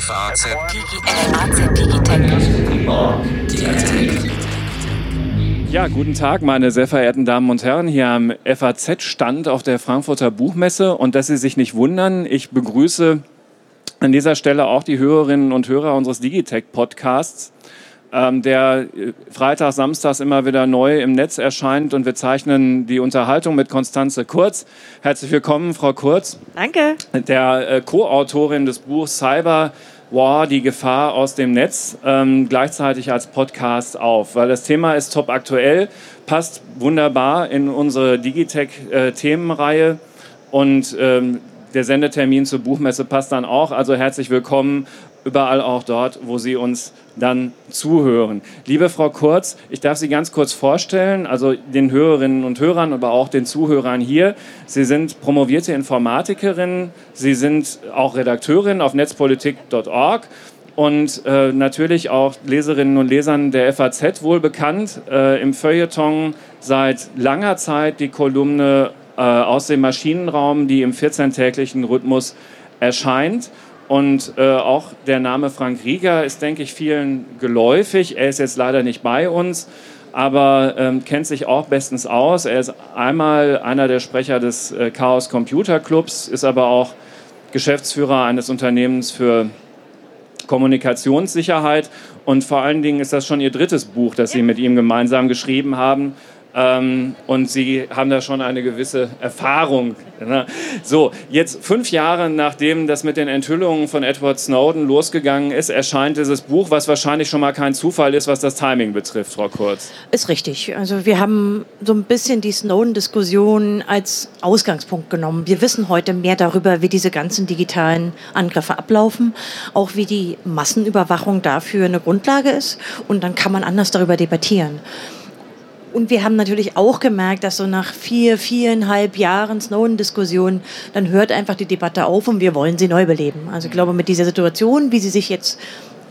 FAZ Ja, guten Tag, meine sehr verehrten Damen und Herren, hier am FAZ-Stand auf der Frankfurter Buchmesse. Und dass Sie sich nicht wundern, ich begrüße an dieser Stelle auch die Hörerinnen und Hörer unseres Digitech-Podcasts der äh, Freitag, Samstags immer wieder neu im Netz erscheint und wir zeichnen die Unterhaltung mit Konstanze Kurz. Herzlich willkommen, Frau Kurz. Danke. Der äh, Co-Autorin des Buchs Cyber War, die Gefahr aus dem Netz, ähm, gleichzeitig als Podcast auf, weil das Thema ist top aktuell, passt wunderbar in unsere Digitech-Themenreihe äh, und ähm, der Sendetermin zur Buchmesse passt dann auch. Also herzlich willkommen überall auch dort, wo Sie uns dann zuhören. Liebe Frau Kurz, ich darf Sie ganz kurz vorstellen, also den Hörerinnen und Hörern, aber auch den Zuhörern hier. Sie sind promovierte Informatikerin, Sie sind auch Redakteurin auf netzpolitik.org und äh, natürlich auch Leserinnen und Lesern der FAZ wohl bekannt. Äh, Im Feuilleton seit langer Zeit die Kolumne äh, aus dem Maschinenraum, die im 14-täglichen Rhythmus erscheint. Und äh, auch der Name Frank Rieger ist, denke ich, vielen geläufig. Er ist jetzt leider nicht bei uns, aber ähm, kennt sich auch bestens aus. Er ist einmal einer der Sprecher des äh, Chaos Computer Clubs, ist aber auch Geschäftsführer eines Unternehmens für Kommunikationssicherheit. Und vor allen Dingen ist das schon Ihr drittes Buch, das Sie mit ihm gemeinsam geschrieben haben. Ähm, und Sie haben da schon eine gewisse Erfahrung. Ne? So, jetzt fünf Jahre nachdem das mit den Enthüllungen von Edward Snowden losgegangen ist, erscheint dieses Buch, was wahrscheinlich schon mal kein Zufall ist, was das Timing betrifft, Frau Kurz. Ist richtig. Also wir haben so ein bisschen die Snowden-Diskussion als Ausgangspunkt genommen. Wir wissen heute mehr darüber, wie diese ganzen digitalen Angriffe ablaufen, auch wie die Massenüberwachung dafür eine Grundlage ist. Und dann kann man anders darüber debattieren. Und wir haben natürlich auch gemerkt, dass so nach vier, viereinhalb Jahren Snowden-Diskussion, dann hört einfach die Debatte auf und wir wollen sie neu beleben. Also ich glaube, mit dieser Situation, wie sie sich jetzt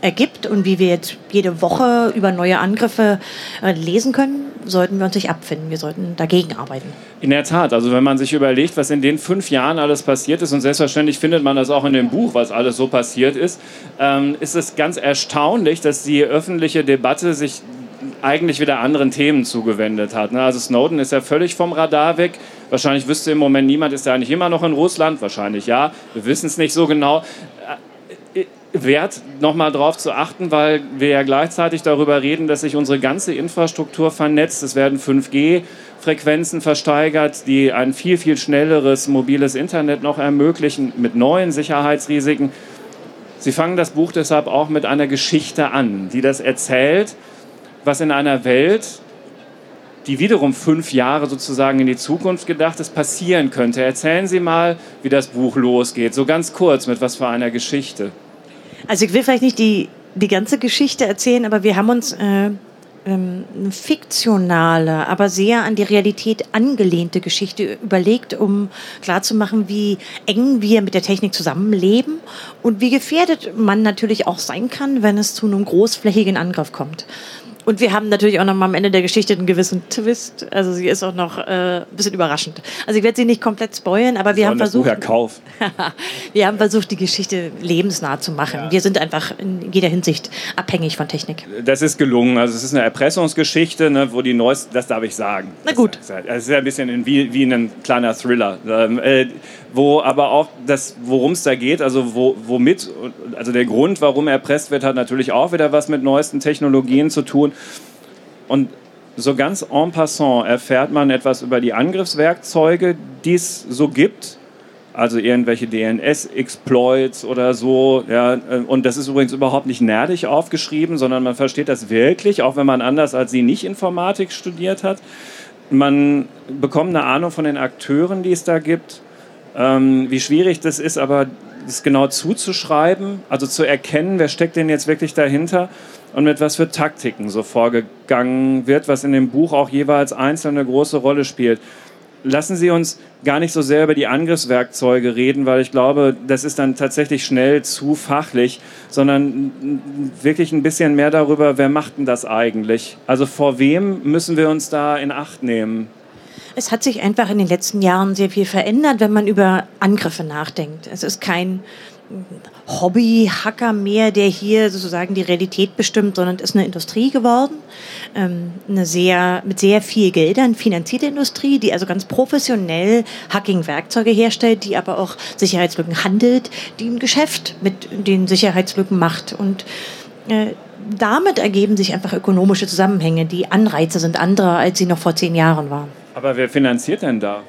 ergibt und wie wir jetzt jede Woche über neue Angriffe äh, lesen können, sollten wir uns nicht abfinden. Wir sollten dagegen arbeiten. In der Tat, also wenn man sich überlegt, was in den fünf Jahren alles passiert ist, und selbstverständlich findet man das auch in dem Buch, was alles so passiert ist, ähm, ist es ganz erstaunlich, dass die öffentliche Debatte sich eigentlich wieder anderen Themen zugewendet hat. Ne? Also Snowden ist ja völlig vom Radar weg. Wahrscheinlich wüsste im Moment niemand, ist er eigentlich immer noch in Russland? Wahrscheinlich ja. Wir wissen es nicht so genau. Äh, wert, nochmal darauf zu achten, weil wir ja gleichzeitig darüber reden, dass sich unsere ganze Infrastruktur vernetzt. Es werden 5G-Frequenzen versteigert, die ein viel, viel schnelleres mobiles Internet noch ermöglichen, mit neuen Sicherheitsrisiken. Sie fangen das Buch deshalb auch mit einer Geschichte an, die das erzählt, was in einer Welt, die wiederum fünf Jahre sozusagen in die Zukunft gedacht ist, passieren könnte. Erzählen Sie mal, wie das Buch losgeht, so ganz kurz, mit was für einer Geschichte. Also ich will vielleicht nicht die, die ganze Geschichte erzählen, aber wir haben uns äh, ähm, eine fiktionale, aber sehr an die Realität angelehnte Geschichte überlegt, um klarzumachen, wie eng wir mit der Technik zusammenleben und wie gefährdet man natürlich auch sein kann, wenn es zu einem großflächigen Angriff kommt. Und wir haben natürlich auch noch mal am Ende der Geschichte einen gewissen Twist. Also sie ist auch noch äh, ein bisschen überraschend. Also ich werde sie nicht komplett spoilen, aber wir haben versucht. Kauf. wir haben versucht, die Geschichte lebensnah zu machen. Ja. Wir sind einfach in jeder Hinsicht abhängig von Technik. Das ist gelungen. Also es ist eine Erpressungsgeschichte, ne, wo die neuesten, das darf ich sagen. Na gut. Es ist ja ein bisschen wie, wie ein kleiner Thriller. Ähm, äh, wo aber auch das, worum es da geht, also wo, womit, also der Grund, warum erpresst wird, hat natürlich auch wieder was mit neuesten Technologien zu tun. Und so ganz en passant erfährt man etwas über die Angriffswerkzeuge, die es so gibt. Also irgendwelche DNS-Exploits oder so. Ja, und das ist übrigens überhaupt nicht nerdig aufgeschrieben, sondern man versteht das wirklich, auch wenn man anders als Sie nicht Informatik studiert hat. Man bekommt eine Ahnung von den Akteuren, die es da gibt ähm, wie schwierig das ist, aber das genau zuzuschreiben, also zu erkennen, wer steckt denn jetzt wirklich dahinter und mit was für Taktiken so vorgegangen wird, was in dem Buch auch jeweils einzeln eine große Rolle spielt. Lassen Sie uns gar nicht so sehr über die Angriffswerkzeuge reden, weil ich glaube, das ist dann tatsächlich schnell zu fachlich, sondern wirklich ein bisschen mehr darüber, wer macht denn das eigentlich? Also vor wem müssen wir uns da in Acht nehmen? Es hat sich einfach in den letzten Jahren sehr viel verändert, wenn man über Angriffe nachdenkt. Es ist kein Hobby-Hacker mehr, der hier sozusagen die Realität bestimmt, sondern ist eine Industrie geworden, ähm, eine sehr mit sehr viel Geldern finanzierte Industrie, die also ganz professionell Hacking-Werkzeuge herstellt, die aber auch Sicherheitslücken handelt, die ein Geschäft mit den Sicherheitslücken macht und äh, damit ergeben sich einfach ökonomische Zusammenhänge. Die Anreize sind andere, als sie noch vor zehn Jahren waren. Aber wer finanziert denn da?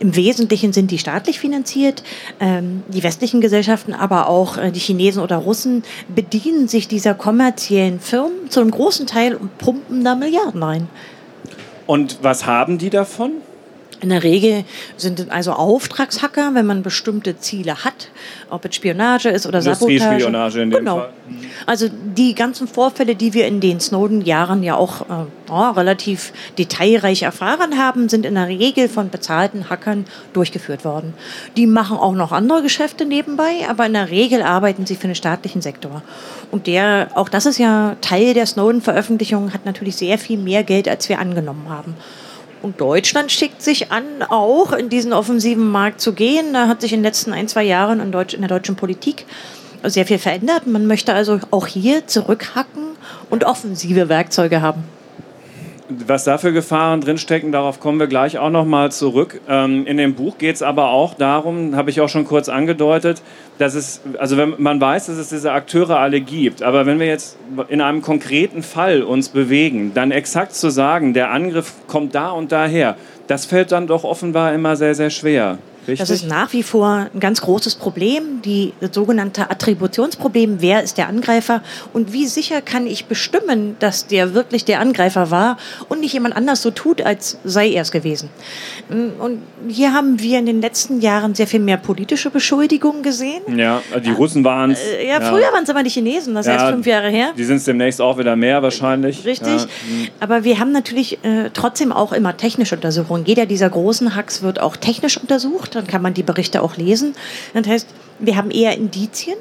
Im Wesentlichen sind die staatlich finanziert. Ähm, die westlichen Gesellschaften, aber auch äh, die Chinesen oder Russen bedienen sich dieser kommerziellen Firmen zu einem großen Teil und pumpen da Milliarden rein. Und was haben die davon? In der Regel sind es also Auftragshacker, wenn man bestimmte Ziele hat, ob es Spionage ist oder Sabotage. Spionage in dem genau. Fall. Also die ganzen Vorfälle, die wir in den Snowden-Jahren ja auch äh, oh, relativ detailreich erfahren haben, sind in der Regel von bezahlten Hackern durchgeführt worden. Die machen auch noch andere Geschäfte nebenbei, aber in der Regel arbeiten sie für den staatlichen Sektor. Und der, auch das ist ja Teil der Snowden-Veröffentlichung, hat natürlich sehr viel mehr Geld, als wir angenommen haben. Und Deutschland schickt sich an, auch in diesen offensiven Markt zu gehen. Da hat sich in den letzten ein, zwei Jahren in, Deutsch, in der deutschen Politik sehr viel verändert. Man möchte also auch hier zurückhacken und offensive Werkzeuge haben was da für Gefahren drinstecken, darauf kommen wir gleich auch nochmal zurück. Ähm, in dem Buch geht es aber auch darum, habe ich auch schon kurz angedeutet, dass es, also wenn man weiß, dass es diese Akteure alle gibt, aber wenn wir jetzt in einem konkreten Fall uns bewegen, dann exakt zu sagen, der Angriff kommt da und daher, das fällt dann doch offenbar immer sehr, sehr schwer. Richtig? Das ist nach wie vor ein ganz großes Problem, die das sogenannte Attributionsproblem. Wer ist der Angreifer und wie sicher kann ich bestimmen, dass der wirklich der Angreifer war und nicht jemand anders so tut, als sei er es gewesen. Und hier haben wir in den letzten Jahren sehr viel mehr politische Beschuldigungen gesehen. Ja, die Russen waren es. Äh, ja, früher ja. waren es aber die Chinesen, das ja, erst fünf Jahre her. Die sind es demnächst auch wieder mehr wahrscheinlich. Richtig. Ja. Aber wir haben natürlich äh, trotzdem auch immer technische Untersuchungen. Jeder dieser großen Hacks wird auch technisch untersucht dann kann man die Berichte auch lesen. Das heißt, wir haben eher Indizien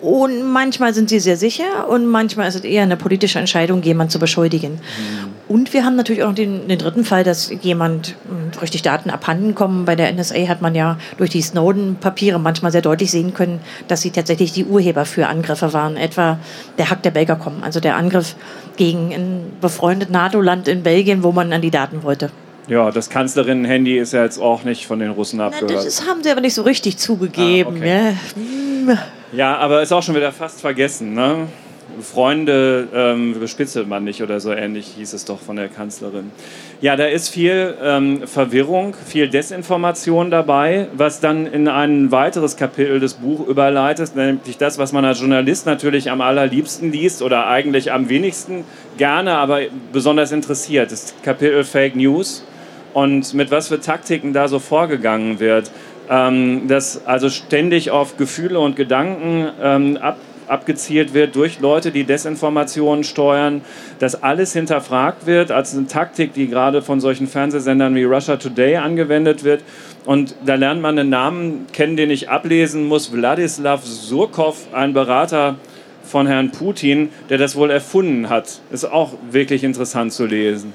und manchmal sind sie sehr sicher und manchmal ist es eher eine politische Entscheidung, jemanden zu beschuldigen. Mhm. Und wir haben natürlich auch den, den dritten Fall, dass jemand hm, richtig Daten abhanden kommen. Bei der NSA hat man ja durch die Snowden-Papiere manchmal sehr deutlich sehen können, dass sie tatsächlich die Urheber für Angriffe waren. Etwa der Hack der Belgacom, also der Angriff gegen ein befreundetes NATO-Land in Belgien, wo man an die Daten wollte. Ja, das Kanzlerinnen-Handy ist ja jetzt auch nicht von den Russen abgehört. Na, das haben sie aber nicht so richtig zugegeben. Ah, okay. ja. ja, aber ist auch schon wieder fast vergessen. Ne? Freunde ähm, bespitzelt man nicht oder so ähnlich hieß es doch von der Kanzlerin. Ja, da ist viel ähm, Verwirrung, viel Desinformation dabei, was dann in ein weiteres Kapitel des Buches überleitet, nämlich das, was man als Journalist natürlich am allerliebsten liest oder eigentlich am wenigsten gerne, aber besonders interessiert. Das Kapitel Fake News und mit was für Taktiken da so vorgegangen wird. Ähm, dass also ständig auf Gefühle und Gedanken ähm, ab, abgezielt wird durch Leute, die Desinformationen steuern, dass alles hinterfragt wird als eine Taktik, die gerade von solchen Fernsehsendern wie Russia Today angewendet wird. Und da lernt man einen Namen kennen, den ich ablesen muss, Wladislav Surkov, ein Berater von Herrn Putin, der das wohl erfunden hat. Ist auch wirklich interessant zu lesen.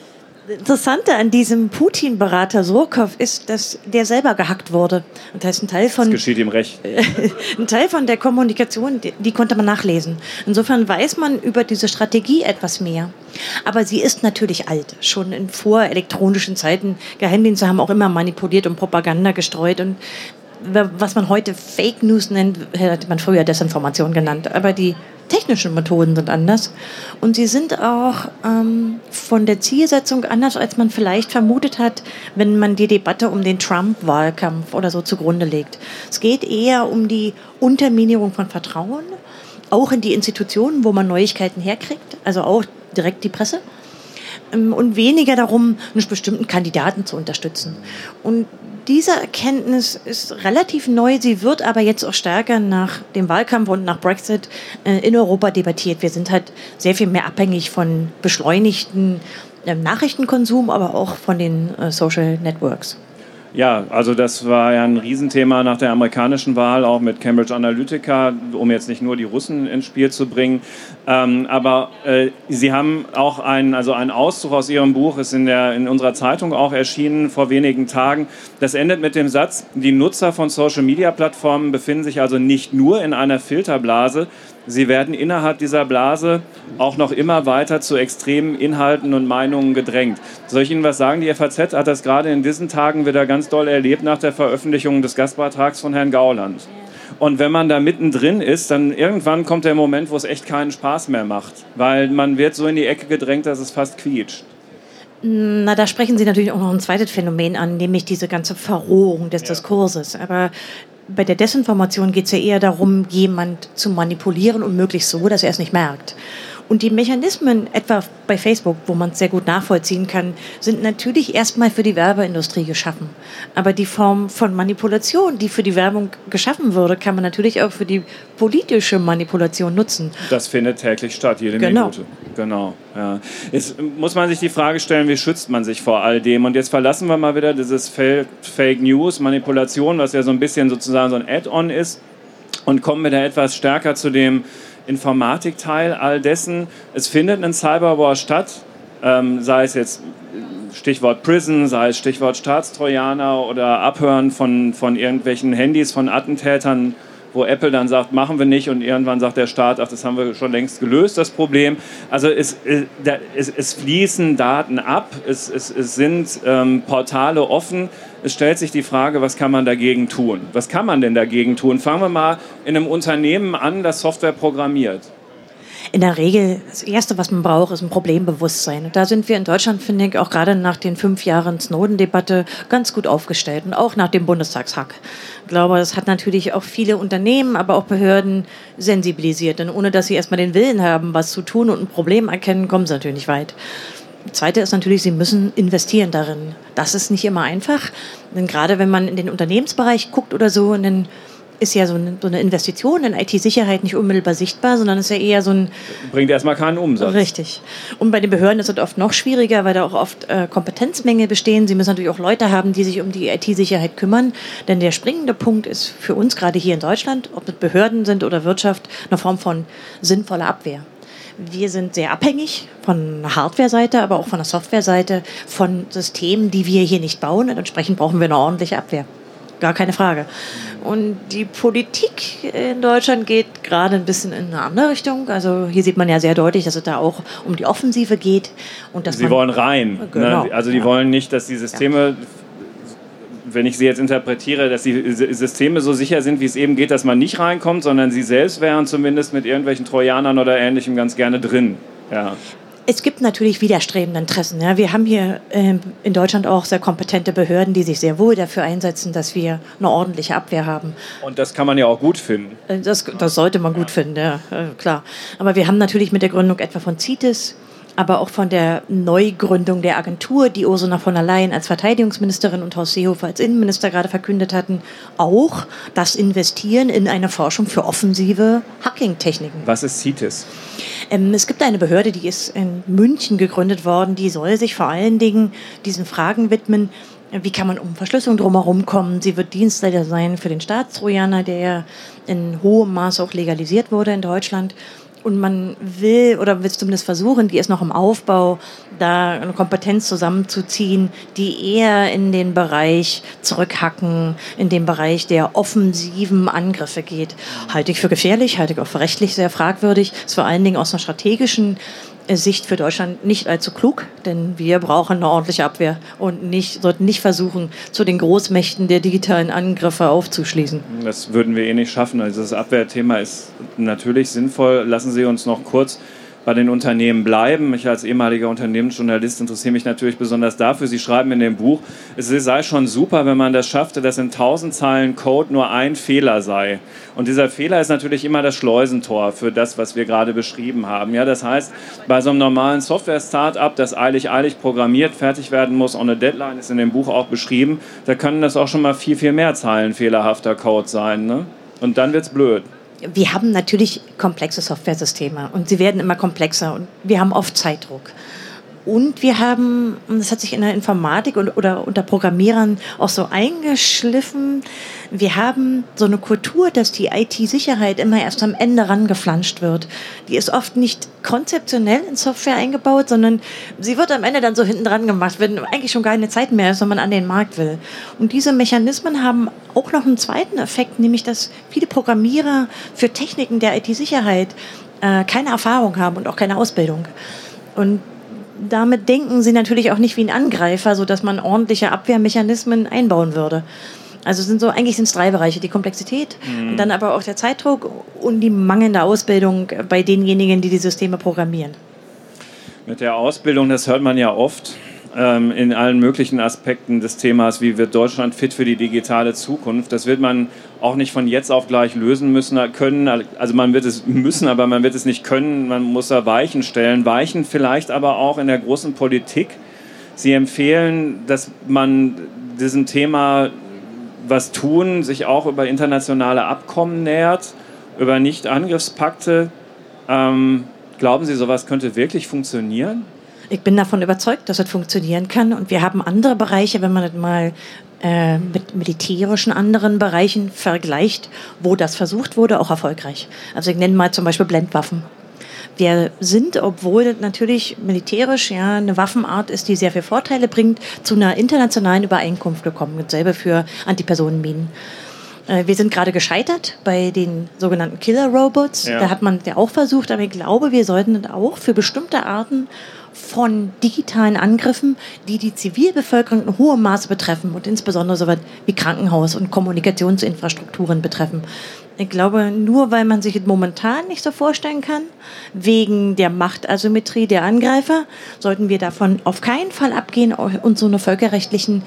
Interessante an diesem Putin-Berater Surkov ist, dass der selber gehackt wurde. Und das ist ein Teil von. Das geschieht ihm recht. ein Teil von der Kommunikation, die, die, konnte man nachlesen. Insofern weiß man über diese Strategie etwas mehr. Aber sie ist natürlich alt. Schon in vorelektronischen Zeiten. Geheimdienste haben auch immer manipuliert und Propaganda gestreut. Und was man heute Fake News nennt, hätte man früher Desinformation genannt. Aber die technischen Methoden sind anders. Und sie sind auch ähm, von der Zielsetzung anders, als man vielleicht vermutet hat, wenn man die Debatte um den Trump-Wahlkampf oder so zugrunde legt. Es geht eher um die Unterminierung von Vertrauen, auch in die Institutionen, wo man Neuigkeiten herkriegt, also auch direkt die Presse ähm, und weniger darum, einen bestimmten Kandidaten zu unterstützen. Und diese Erkenntnis ist relativ neu. Sie wird aber jetzt auch stärker nach dem Wahlkampf und nach Brexit äh, in Europa debattiert. Wir sind halt sehr viel mehr abhängig von beschleunigten ähm, Nachrichtenkonsum, aber auch von den äh, Social Networks. Ja, also das war ja ein Riesenthema nach der amerikanischen Wahl, auch mit Cambridge Analytica, um jetzt nicht nur die Russen ins Spiel zu bringen. Ähm, aber äh, Sie haben auch einen, also ein Auszug aus Ihrem Buch, ist in, der, in unserer Zeitung auch erschienen vor wenigen Tagen. Das endet mit dem Satz, die Nutzer von Social-Media-Plattformen befinden sich also nicht nur in einer Filterblase, Sie werden innerhalb dieser Blase auch noch immer weiter zu extremen Inhalten und Meinungen gedrängt. Soll ich Ihnen was sagen? Die FAZ hat das gerade in diesen Tagen wieder ganz doll erlebt nach der Veröffentlichung des Gastbeitrags von Herrn Gauland. Und wenn man da mittendrin ist, dann irgendwann kommt der Moment, wo es echt keinen Spaß mehr macht, weil man wird so in die Ecke gedrängt, dass es fast quietscht. Na, da sprechen Sie natürlich auch noch ein zweites Phänomen an, nämlich diese ganze Verrohung des ja. Diskurses. Aber bei der Desinformation geht es ja eher darum, jemand zu manipulieren und möglichst so, dass er es nicht merkt. Und die Mechanismen, etwa bei Facebook, wo man es sehr gut nachvollziehen kann, sind natürlich erstmal für die Werbeindustrie geschaffen. Aber die Form von Manipulation, die für die Werbung geschaffen wurde, kann man natürlich auch für die politische Manipulation nutzen. Das findet täglich statt, jede genau. Minute. Genau. Ja. Jetzt muss man sich die Frage stellen, wie schützt man sich vor all dem? Und jetzt verlassen wir mal wieder dieses Fake News, Manipulation, was ja so ein bisschen sozusagen so ein Add-on ist, und kommen wieder etwas stärker zu dem, Informatikteil all dessen. Es findet ein Cyberwar statt, ähm, sei es jetzt Stichwort Prison, sei es Stichwort Staatstrojaner oder Abhören von, von irgendwelchen Handys von Attentätern wo Apple dann sagt, machen wir nicht und irgendwann sagt der Staat, ach, das haben wir schon längst gelöst, das Problem. Also es, äh, es, es fließen Daten ab, es, es, es sind ähm, Portale offen. Es stellt sich die Frage, was kann man dagegen tun? Was kann man denn dagegen tun? Fangen wir mal in einem Unternehmen an, das Software programmiert in der Regel das Erste, was man braucht, ist ein Problembewusstsein. Und da sind wir in Deutschland, finde ich, auch gerade nach den fünf Jahren Snowden-Debatte ganz gut aufgestellt und auch nach dem Bundestagshack. Ich glaube, das hat natürlich auch viele Unternehmen, aber auch Behörden sensibilisiert. Denn ohne dass sie erstmal den Willen haben, was zu tun und ein Problem erkennen, kommen sie natürlich nicht weit. Zweite ist natürlich, sie müssen investieren darin. Das ist nicht immer einfach. Denn gerade wenn man in den Unternehmensbereich guckt oder so, in den ist ja so eine, so eine Investition in IT-Sicherheit nicht unmittelbar sichtbar, sondern ist ja eher so ein. Bringt erstmal keinen Umsatz. Richtig. Und bei den Behörden ist es oft noch schwieriger, weil da auch oft äh, Kompetenzmängel bestehen. Sie müssen natürlich auch Leute haben, die sich um die IT-Sicherheit kümmern. Denn der springende Punkt ist für uns gerade hier in Deutschland, ob es Behörden sind oder Wirtschaft, eine Form von sinnvoller Abwehr. Wir sind sehr abhängig von der Hardware-Seite, aber auch von der Software-Seite, von Systemen, die wir hier nicht bauen. Und entsprechend brauchen wir eine ordentliche Abwehr. Gar keine Frage. Und die Politik in Deutschland geht gerade ein bisschen in eine andere Richtung. Also hier sieht man ja sehr deutlich, dass es da auch um die Offensive geht. Und dass Sie wollen rein. Ne? Genau. Ne? Also die ja. wollen nicht, dass die Systeme ja wenn ich sie jetzt interpretiere, dass die Systeme so sicher sind, wie es eben geht, dass man nicht reinkommt, sondern sie selbst wären zumindest mit irgendwelchen Trojanern oder ähnlichem ganz gerne drin. Ja es gibt natürlich widerstrebende Interessen. Ja. Wir haben hier ähm, in Deutschland auch sehr kompetente Behörden, die sich sehr wohl dafür einsetzen, dass wir eine ordentliche Abwehr haben. Und das kann man ja auch gut finden. Äh, das, das sollte man gut finden, ja, äh, klar. Aber wir haben natürlich mit der Gründung etwa von CITES aber auch von der Neugründung der Agentur, die Ursula von der Leyen als Verteidigungsministerin und Horst Seehofer als Innenminister gerade verkündet hatten, auch das Investieren in eine Forschung für offensive Hacking-Techniken. Was ist CITES? Ähm, es gibt eine Behörde, die ist in München gegründet worden, die soll sich vor allen Dingen diesen Fragen widmen, wie kann man um Verschlüsselung drumherum kommen? Sie wird Dienstleister sein für den Staatstrojaner, der in hohem Maß auch legalisiert wurde in Deutschland und man will oder will zumindest versuchen, die ist noch im Aufbau, da eine Kompetenz zusammenzuziehen, die eher in den Bereich zurückhacken, in den Bereich der offensiven Angriffe geht. Halte ich für gefährlich, halte ich auch für rechtlich sehr fragwürdig, ist vor allen Dingen aus einer strategischen Sicht für Deutschland nicht allzu klug, denn wir brauchen eine ordentliche Abwehr und nicht, sollten nicht versuchen, zu den Großmächten der digitalen Angriffe aufzuschließen. Das würden wir eh nicht schaffen. Also das Abwehrthema ist natürlich sinnvoll. Lassen Sie uns noch kurz bei den Unternehmen bleiben. Ich als ehemaliger Unternehmensjournalist interessiere mich natürlich besonders dafür. Sie schreiben in dem Buch, es sei schon super, wenn man das schaffte, dass in tausend Zeilen Code nur ein Fehler sei. Und dieser Fehler ist natürlich immer das Schleusentor für das, was wir gerade beschrieben haben. Ja, das heißt, bei so einem normalen Software-Startup, das eilig, eilig programmiert, fertig werden muss, ohne Deadline, ist in dem Buch auch beschrieben, da können das auch schon mal viel, viel mehr Zeilen fehlerhafter Code sein. Ne? Und dann wird es blöd wir haben natürlich komplexe Softwaresysteme und sie werden immer komplexer und wir haben oft Zeitdruck. Und wir haben, das hat sich in der Informatik und, oder unter Programmierern auch so eingeschliffen, wir haben so eine Kultur, dass die IT-Sicherheit immer erst am Ende rangeflanscht wird. Die ist oft nicht konzeptionell in Software eingebaut, sondern sie wird am Ende dann so hinten dran gemacht, wenn eigentlich schon keine Zeit mehr ist, wenn man an den Markt will. Und diese Mechanismen haben auch noch einen zweiten Effekt, nämlich dass viele Programmierer für Techniken der IT-Sicherheit äh, keine Erfahrung haben und auch keine Ausbildung. Und damit denken sie natürlich auch nicht wie ein Angreifer, sodass man ordentliche Abwehrmechanismen einbauen würde. Also sind so, eigentlich sind es drei Bereiche. Die Komplexität, mhm. dann aber auch der Zeitdruck und die mangelnde Ausbildung bei denjenigen, die die Systeme programmieren. Mit der Ausbildung, das hört man ja oft ähm, in allen möglichen Aspekten des Themas, wie wird Deutschland fit für die digitale Zukunft. Das wird man auch nicht von jetzt auf gleich lösen müssen können. Also man wird es müssen, aber man wird es nicht können. Man muss da Weichen stellen. Weichen vielleicht aber auch in der großen Politik. Sie empfehlen, dass man diesem Thema was tun, sich auch über internationale Abkommen nähert, über Nicht-Angriffspakte. Ähm, glauben Sie, sowas könnte wirklich funktionieren? Ich bin davon überzeugt, dass es funktionieren kann. Und wir haben andere Bereiche, wenn man das mal äh, mit militärischen anderen Bereichen vergleicht, wo das versucht wurde, auch erfolgreich. Also ich nenne mal zum Beispiel Blendwaffen. Wir sind, obwohl natürlich militärisch ja eine Waffenart ist, die sehr viele Vorteile bringt, zu einer internationalen Übereinkunft gekommen. Dasselbe für Antipersonenminen. Äh, wir sind gerade gescheitert bei den sogenannten Killer-Robots. Ja. Da hat man ja auch versucht, aber ich glaube, wir sollten auch für bestimmte Arten von digitalen Angriffen, die die Zivilbevölkerung in hohem Maße betreffen und insbesondere so wie Krankenhaus- und Kommunikationsinfrastrukturen betreffen. Ich glaube, nur weil man sich momentan nicht so vorstellen kann, wegen der Machtasymmetrie der Angreifer, sollten wir davon auf keinen Fall abgehen und so eine völkerrechtlichen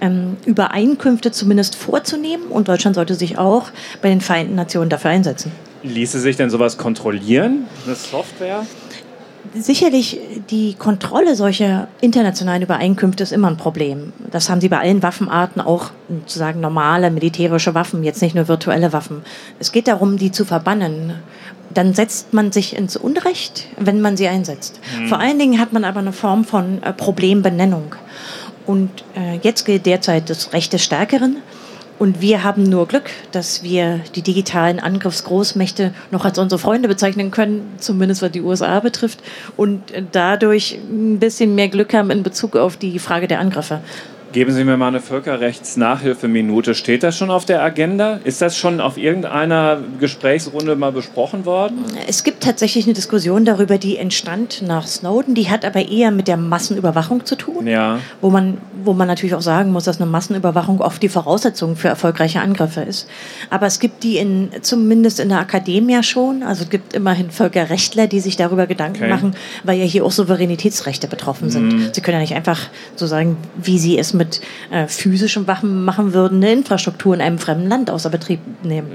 ähm, Übereinkünfte zumindest vorzunehmen. Und Deutschland sollte sich auch bei den Vereinten Nationen dafür einsetzen. Ließe sich denn sowas kontrollieren, eine Software? Sicherlich die Kontrolle solcher internationalen Übereinkünfte ist immer ein Problem. Das haben sie bei allen Waffenarten, auch sozusagen normale militärische Waffen, jetzt nicht nur virtuelle Waffen. Es geht darum, die zu verbannen. Dann setzt man sich ins Unrecht, wenn man sie einsetzt. Mhm. Vor allen Dingen hat man aber eine Form von äh, Problembenennung. Und äh, jetzt gilt derzeit das Recht des Stärkeren. Und wir haben nur Glück, dass wir die digitalen Angriffsgroßmächte noch als unsere Freunde bezeichnen können, zumindest was die USA betrifft, und dadurch ein bisschen mehr Glück haben in Bezug auf die Frage der Angriffe. Geben Sie mir mal eine Völkerrechtsnachhilfeminute. Steht das schon auf der Agenda? Ist das schon auf irgendeiner Gesprächsrunde mal besprochen worden? Es gibt tatsächlich eine Diskussion darüber, die entstand nach Snowden. Die hat aber eher mit der Massenüberwachung zu tun. Ja. Wo, man, wo man natürlich auch sagen muss, dass eine Massenüberwachung oft die Voraussetzung für erfolgreiche Angriffe ist. Aber es gibt die in, zumindest in der Akademie schon. Also es gibt immerhin Völkerrechtler, die sich darüber Gedanken okay. machen, weil ja hier auch Souveränitätsrechte betroffen sind. Mhm. Sie können ja nicht einfach so sagen, wie sie es mit mit äh, physischen Waffen machen würden, eine Infrastruktur in einem fremden Land außer Betrieb nehmen.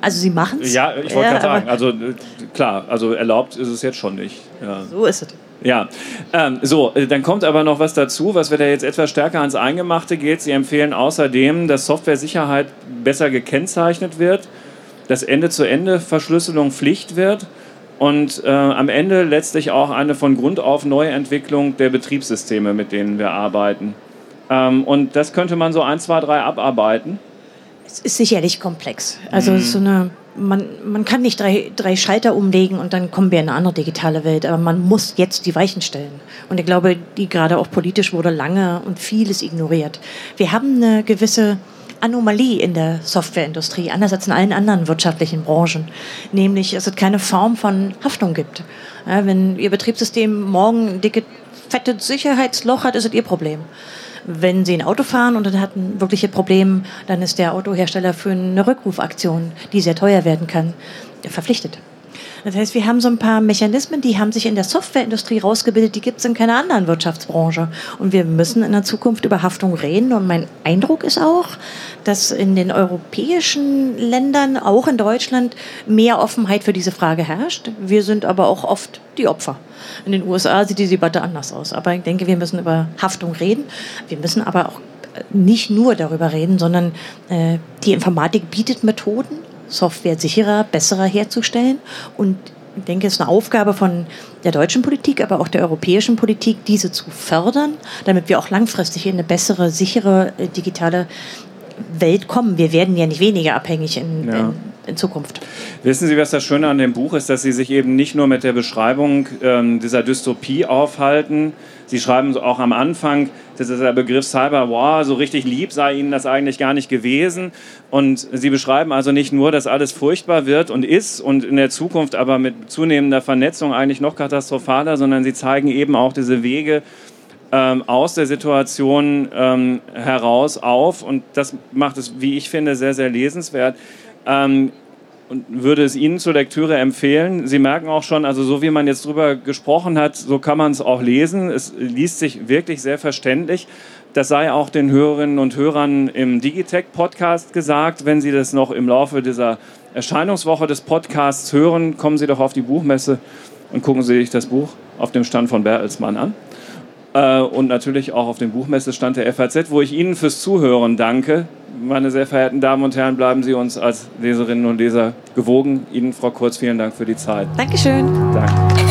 Also sie machen es. Ja, ich wollte ja, gerade sagen, also äh, klar, also erlaubt ist es jetzt schon nicht. Ja. So ist es. Ja, ähm, so, äh, dann kommt aber noch was dazu, was wir da jetzt etwas stärker ans Eingemachte geht. Sie empfehlen außerdem, dass Software-Sicherheit besser gekennzeichnet wird, dass Ende-zu-Ende-Verschlüsselung Pflicht wird und äh, am Ende letztlich auch eine von Grund auf Neuentwicklung der Betriebssysteme, mit denen wir arbeiten. Ähm, und das könnte man so ein, zwei, drei abarbeiten. Es ist sicherlich komplex. Also mhm. so eine, man, man kann nicht drei, drei Schalter umlegen und dann kommen wir in eine andere digitale Welt. Aber man muss jetzt die Weichen stellen. Und ich glaube, die gerade auch politisch wurde lange und vieles ignoriert. Wir haben eine gewisse Anomalie in der Softwareindustrie, anders als in allen anderen wirtschaftlichen Branchen. Nämlich, dass es keine Form von Haftung gibt. Ja, wenn Ihr Betriebssystem morgen ein dickes, fettes Sicherheitsloch hat, ist es Ihr Problem. Wenn Sie ein Auto fahren und dann hat ein wirkliches Problem, dann ist der Autohersteller für eine Rückrufaktion, die sehr teuer werden kann, verpflichtet. Das heißt, wir haben so ein paar Mechanismen, die haben sich in der Softwareindustrie rausgebildet, die gibt es in keiner anderen Wirtschaftsbranche. Und wir müssen in der Zukunft über Haftung reden. Und mein Eindruck ist auch, dass in den europäischen Ländern, auch in Deutschland, mehr Offenheit für diese Frage herrscht. Wir sind aber auch oft die Opfer. In den USA sieht die Debatte anders aus. Aber ich denke, wir müssen über Haftung reden. Wir müssen aber auch nicht nur darüber reden, sondern äh, die Informatik bietet Methoden, Software sicherer, besserer herzustellen. Und ich denke, es ist eine Aufgabe von der deutschen Politik, aber auch der europäischen Politik, diese zu fördern, damit wir auch langfristig in eine bessere, sichere äh, digitale Welt kommen. Wir werden ja nicht weniger abhängig in, ja. in, in, Zukunft. Wissen Sie, was das Schöne an dem Buch ist, dass Sie sich eben nicht nur mit der Beschreibung ähm, dieser Dystopie aufhalten. Sie schreiben auch am Anfang, dass der Begriff Cyber War so richtig lieb sei Ihnen das eigentlich gar nicht gewesen. Und Sie beschreiben also nicht nur, dass alles furchtbar wird und ist und in der Zukunft aber mit zunehmender Vernetzung eigentlich noch katastrophaler, sondern Sie zeigen eben auch diese Wege, ähm, aus der Situation ähm, heraus auf und das macht es, wie ich finde, sehr, sehr lesenswert. Ähm, und würde es Ihnen zur Lektüre empfehlen. Sie merken auch schon, also so wie man jetzt drüber gesprochen hat, so kann man es auch lesen. Es liest sich wirklich sehr verständlich. Das sei auch den Hörerinnen und Hörern im Digitech-Podcast gesagt. Wenn Sie das noch im Laufe dieser Erscheinungswoche des Podcasts hören, kommen Sie doch auf die Buchmesse und gucken Sie sich das Buch auf dem Stand von Bertelsmann an. Äh, und natürlich auch auf dem Buchmessestand der FAZ, wo ich Ihnen fürs Zuhören danke. Meine sehr verehrten Damen und Herren, bleiben Sie uns als Leserinnen und Leser gewogen. Ihnen, Frau Kurz, vielen Dank für die Zeit. Dankeschön. Danke.